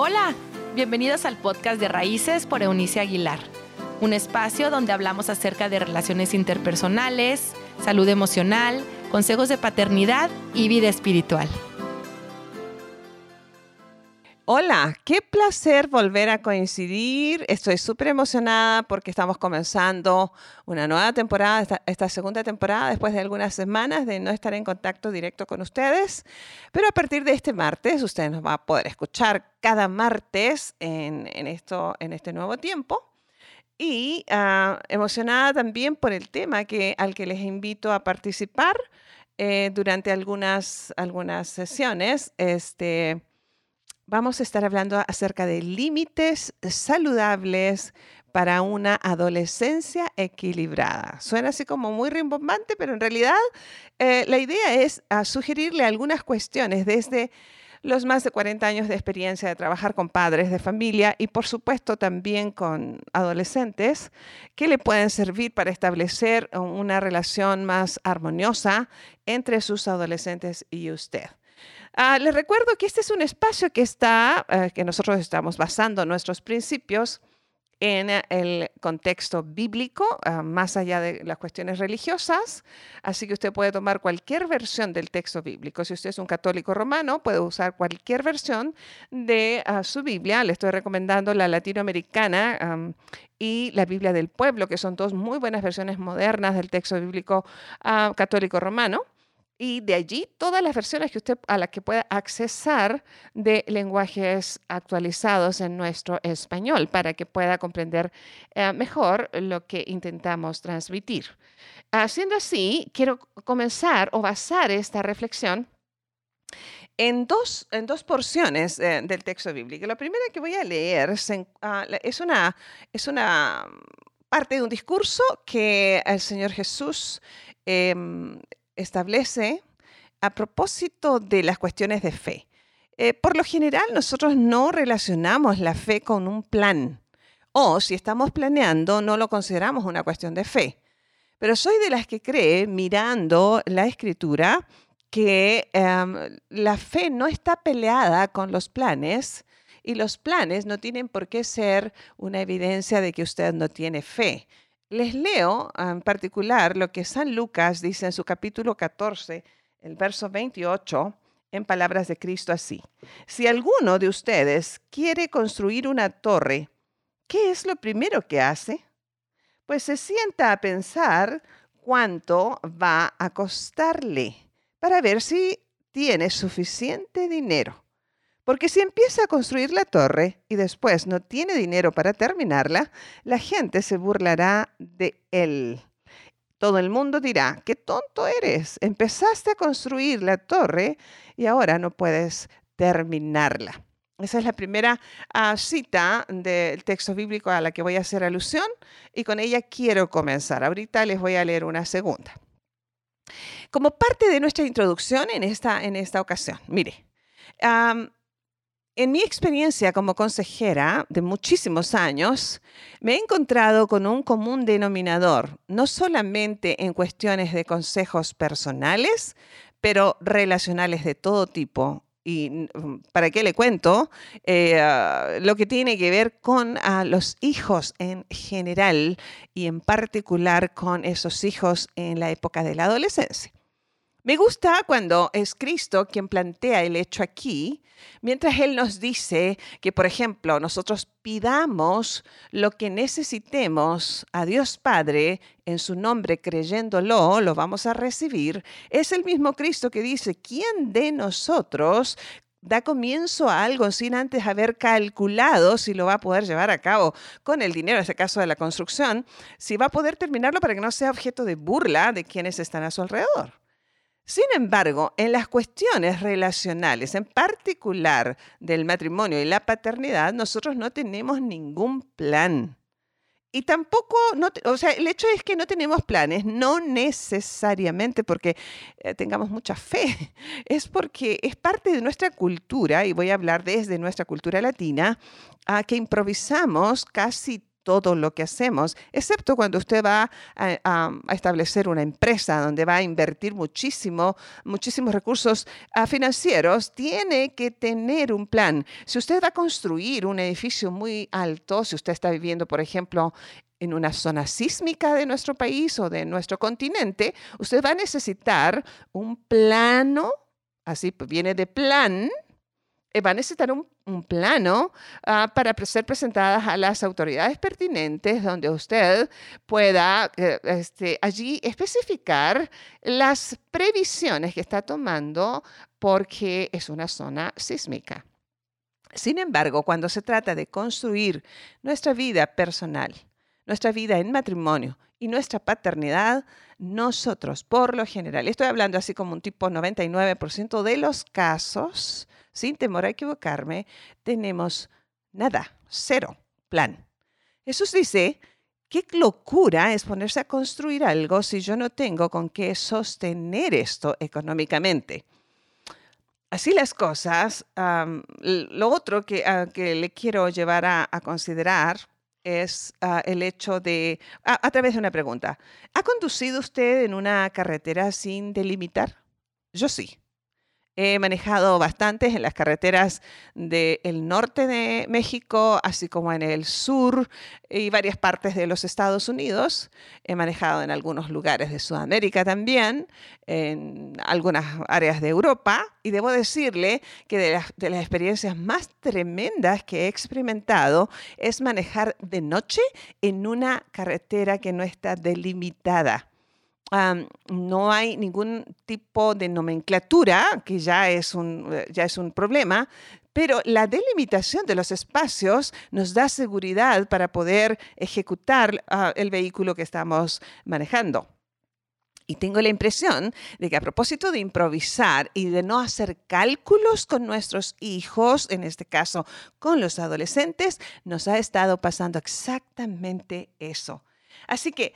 Hola, bienvenidos al podcast de Raíces por Eunice Aguilar, un espacio donde hablamos acerca de relaciones interpersonales, salud emocional, consejos de paternidad y vida espiritual. Hola, qué placer volver a coincidir. Estoy súper emocionada porque estamos comenzando una nueva temporada, esta, segunda temporada, después de algunas semanas de no estar en contacto directo con ustedes. Pero a partir de este martes, usted nos va a poder escuchar cada martes en, esto, en este nuevo tiempo. Y ah, emocionada también por el tema que, al que les invito a participar eh, durante algunas, algunas sesiones. Este, vamos a estar hablando acerca de límites saludables para una adolescencia equilibrada. Suena así como muy rimbombante, pero en realidad eh, la idea es ah, sugerirle algunas cuestiones desde los más de 40 años de experiencia de trabajar con padres de familia y por supuesto también con adolescentes que le pueden servir para establecer una relación más armoniosa entre sus adolescentes y usted. Ah, les recuerdo que este es un espacio que está, eh, que nosotros estamos basando nuestros principios en eh, el contexto bíblico, ah, más allá de las cuestiones religiosas. Así que usted puede tomar cualquier versión del texto bíblico. Si usted es un católico romano, puede usar cualquier versión de ah, su Biblia. Le estoy recomendando la latinoamericana y la Biblia del pueblo, que son dos muy buenas versiones modernas del texto bíblico católico romano y de allí todas las versiones que usted a las que pueda accesar de lenguajes actualizados en nuestro español para que pueda comprender eh, mejor lo que intentamos transmitir. Haciendo así, quiero comenzar o basar esta reflexión en dos, en dos porciones eh, del texto bíblico. La primera que voy a leer ah, es, una, es una parte de un discurso que el Señor Jesús em, establece a propósito de las cuestiones de fe. Eh, por lo general, nosotros no relacionamos la fe con un plan. O si estamos planeando, no lo consideramos una cuestión de fe. Pero soy de las que cree, mirando la escritura, que em, la fe no está peleada con los planes y los planes no tienen por qué ser una evidencia de que usted no tiene fe. Les leo en particular lo que San Lucas dice en su capítulo 14, el verso 28, en palabras de Cristo así. Si alguno de ustedes quiere construir una torre, ¿qué es lo primero que hace? Pues se sienta a pensar cuánto va a costarle para ver si tiene suficiente dinero. Porque si empieza a construir la torre y después no tiene dinero para terminarla, la gente se burlará de él. Todo el mundo dirá, qué tonto eres, empezaste a construir la torre y ahora no puedes terminarla. Esa es la primera ah, cita del texto bíblico a la que voy a hacer alusión y con ella quiero comenzar. Ahorita les voy a leer una segunda. Como parte de nuestra introducción en esta, en esta ocasión, mire, en mi experiencia como consejera de muchísimos años, me he encontrado con un común denominador, no solamente en cuestiones de consejos personales, pero relacionales de todo tipo. Y mm, para qué le cuento, eh, ah, lo que tiene que ver con ah, los hijos en general y en particular con esos hijos en la época de la adolescencia. Me gusta cuando es Cristo quien plantea el hecho aquí, mientras Él nos dice que, por ejemplo, nosotros pidamos lo que necesitemos a Dios Padre en su nombre creyéndolo, lo vamos a recibir. Es el mismo Cristo que dice, ¿quién de nosotros da comienzo a algo sin antes haber calculado si lo va a poder llevar a cabo con el dinero, en este caso de la construcción, si va a poder terminarlo para que no sea objeto de burla de quienes están a su alrededor. Sin embargo, en las cuestiones relacionales, en particular del matrimonio y la paternidad, nosotros no tenemos ningún plan. Y tampoco, o sea, el hecho es que no tenemos planes, no necesariamente porque eh, tengamos mucha fe, es porque es parte de nuestra cultura, y voy a hablar desde nuestra cultura latina, a que improvisamos casi todo lo que hacemos, excepto cuando usted va a, establecer una empresa donde va a invertir muchísimo, muchísimos recursos ah, financieros, tiene que tener un plan. Si usted va a construir un edificio muy alto, si usted está viviendo, por ejemplo, en una zona sísmica de nuestro país o de nuestro continente, usted va a necesitar un plano, así viene de plan, eh, va a necesitar un, plano ah, para ser presentadas a las autoridades pertinentes donde usted pueda eh, este, allí especificar las previsiones que está tomando porque es una zona sísmica. Sin embargo, cuando se trata de construir nuestra vida personal, nuestra vida en matrimonio y nuestra paternidad, nosotros, por lo general, estoy hablando así como un tipo 99% de los casos, sin temor a equivocarme, tenemos nada, cero plan. Jesús dice, qué locura es ponerse a construir algo si yo no tengo con qué sostener esto económicamente. Así las cosas, lo otro que, que, le quiero llevar a, considerar es ah, el hecho de, a, través de una pregunta, ¿ha conducido usted en una carretera sin delimitar? Yo sí. He manejado bastante en las carreteras del norte de México, así como en el sur y varias partes de los Estados Unidos. He manejado en algunos lugares de Sudamérica también, en algunas áreas de Europa. Y debo decirle que de las experiencias más tremendas que he experimentado es manejar de noche en una carretera que no está delimitada no hay ningún tipo de nomenclatura, que ya es, un, eh, ya es un problema, pero la delimitación de los espacios nos da seguridad para poder ejecutar ah, el vehículo que estamos manejando. Y tengo la impresión de que a propósito de improvisar y de no hacer cálculos con nuestros hijos, en este caso con los adolescentes, nos ha estado pasando exactamente eso. Así que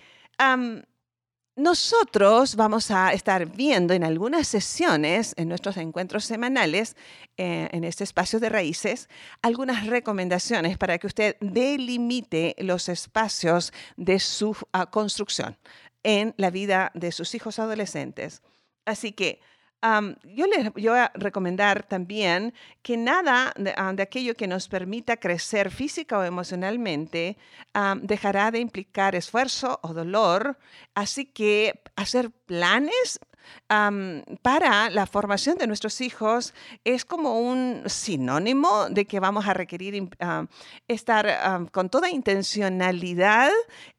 nosotros vamos a estar viendo en algunas sesiones, en nuestros encuentros semanales, eh, en este espacio de raíces, algunas recomendaciones para que usted delimite los espacios de su ah, construcción en la vida de sus hijos adolescentes. Así que yo les voy a recomendar también que nada de, ah, aquello que nos permita crecer física o emocionalmente dejará de implicar esfuerzo o dolor. Así que hacer planes para la formación de nuestros hijos es como un sinónimo de que vamos a requerir estar con toda intencionalidad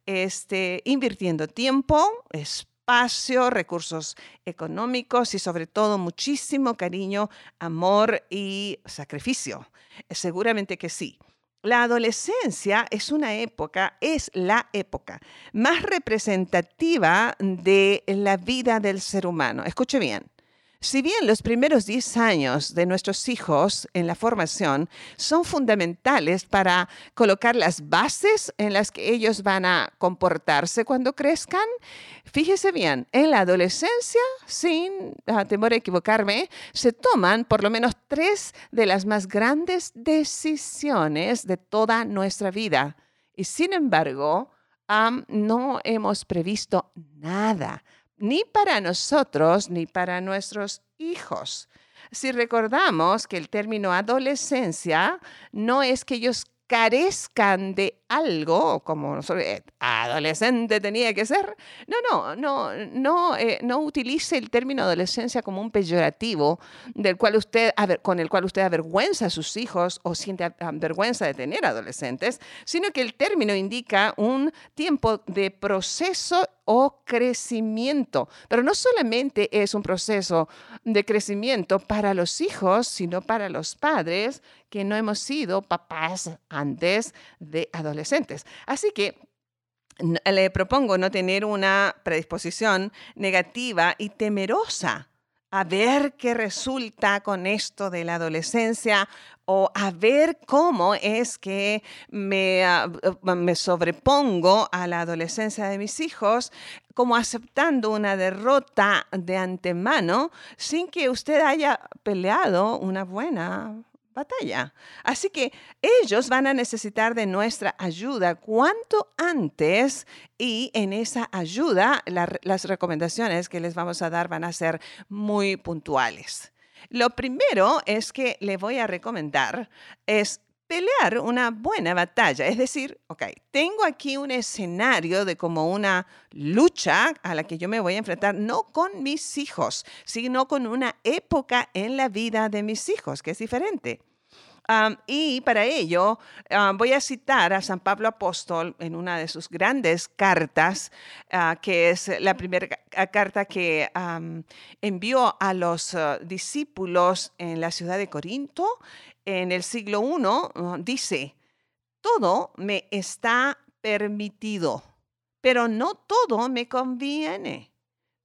este, invirtiendo tiempo, espacio espacio, recursos económicos y sobre todo muchísimo cariño, amor y sacrificio. Seguramente que sí. La adolescencia es una época, es la época más representativa de la vida del ser humano. Escuche bien. Si bien los primeros 10 años de nuestros hijos en la formación son fundamentales para colocar las bases en las que ellos van a comportarse cuando crezcan, fíjese bien, en la adolescencia, sin ah, temor a equivocarme, se toman por lo menos tres de las más grandes decisiones de toda nuestra vida. Y sin embargo, no hemos previsto nada ni para nosotros ni para nuestros hijos. Si recordamos que el término adolescencia no es que ellos carezcan de algo, como eh, adolescente tenía que ser. No, no, no, no, eh, no utilice el término adolescencia como un peyorativo del cual usted, con el cual usted avergüenza a sus hijos o siente vergüenza de tener adolescentes, sino que el término indica un tiempo de proceso o crecimiento. Pero no solamente es un proceso de crecimiento para los hijos, sino para los padres que no hemos sido papás antes de adolescentes. Así que le propongo no tener una predisposición negativa y temerosa a ver qué resulta con esto de la adolescencia o a ver cómo es que me, ah, me, sobrepongo a la adolescencia de mis hijos, como aceptando una derrota de antemano sin que usted haya peleado una buena batalla. Así que ellos van a necesitar de nuestra ayuda cuanto antes y en esa ayuda las recomendaciones que les vamos a dar van a ser muy puntuales. Lo primero es que le voy a recomendar es pelear una buena batalla. Es decir, ok, tengo aquí un escenario de como una lucha a la que yo me voy a enfrentar, no con mis hijos, sino con una época en la vida de mis hijos, que es diferente. Y para ello voy a citar a San Pablo Apóstol en una de sus grandes cartas, ah, que es la primera carta que envió a los ah, discípulos en la ciudad de Corinto en el siglo I dice, todo me está permitido, pero no todo me conviene.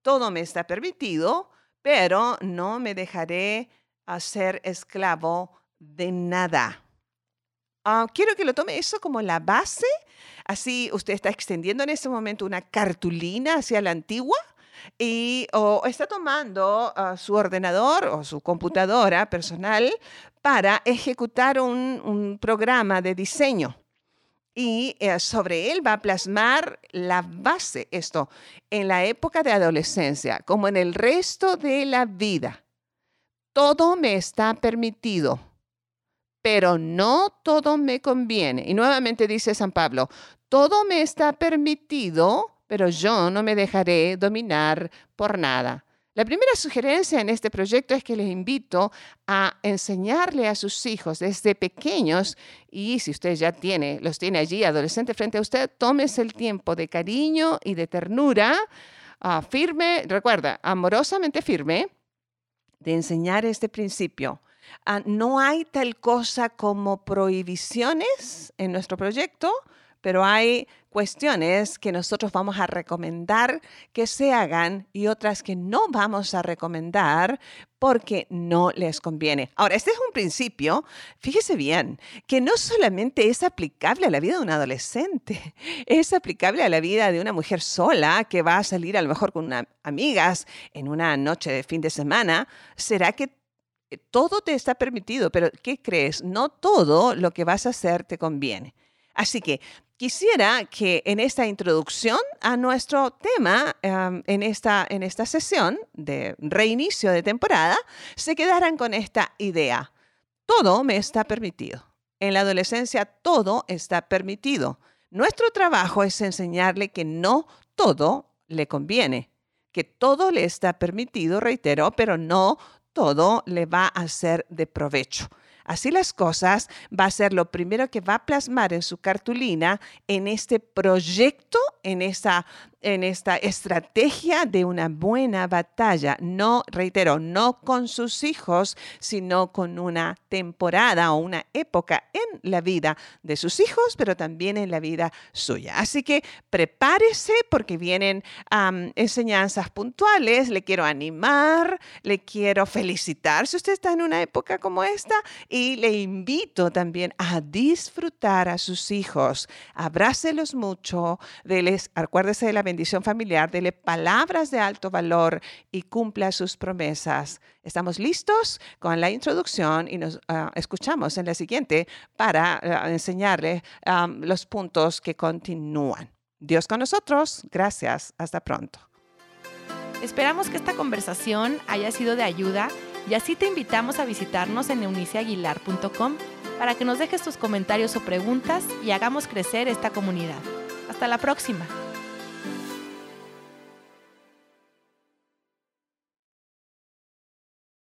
Todo me está permitido, pero no me dejaré hacer esclavo de nada. Ah, quiero que lo tome eso como la base. Así usted está extendiendo en este momento una cartulina hacia la antigua y o está tomando ah, su ordenador o su computadora personal para ejecutar un, programa de diseño. Y eh, sobre él va a plasmar la base, esto, en la época de adolescencia, como en el resto de la vida. Todo me está permitido, pero no todo me conviene. Y nuevamente dice San Pablo, todo me está permitido, pero yo no me dejaré dominar por nada. La primera sugerencia en este proyecto es que les invito a enseñarle a sus hijos desde pequeños, y si usted ya tiene, los tiene allí, adolescente frente a usted, tómese el tiempo de cariño y de ternura, ah, firme, recuerda, amorosamente firme, de enseñar este principio. Ah, no hay tal cosa como prohibiciones en nuestro proyecto, pero hay cuestiones que nosotros vamos a recomendar que se hagan y otras que no vamos a recomendar porque no les conviene. Ahora, este es un principio, fíjese bien, que no solamente es aplicable a la vida de un adolescente, es aplicable a la vida de una mujer sola que va a salir a lo mejor con unas amigas en una noche de fin de semana. ¿Será que todo te está permitido, pero ¿qué crees? No todo lo que vas a hacer te conviene. Así que quisiera que en esta introducción a nuestro tema, em, en, esta, en esta sesión de reinicio de temporada, se quedaran con esta idea. Todo me está permitido. En la adolescencia todo está permitido. Nuestro trabajo es enseñarle que no todo le conviene, que todo le está permitido, reitero, pero no todo le va a ser de provecho. Así las cosas va a ser lo primero que va a plasmar en su cartulina en este proyecto, en esta en esta estrategia de una buena batalla. No, reitero, no con sus hijos, sino con una temporada o una época en la vida de sus hijos, pero también en la vida suya. Así que prepárese porque vienen enseñanzas puntuales. Le quiero animar, le quiero felicitar si usted está en una época como esta y le invito también a disfrutar a sus hijos. Abrácelos mucho, deles, acuérdese de la bendición familiar, dele palabras de alto valor y cumpla sus promesas. Estamos listos con la introducción y nos ah, escuchamos en la siguiente para uh, enseñarle los puntos que continúan. Dios con nosotros. Gracias. Hasta pronto. Esperamos que esta conversación haya sido de ayuda y así te invitamos a visitarnos en euniciaguilar.com para que nos dejes tus comentarios o preguntas y hagamos crecer esta comunidad. Hasta la próxima.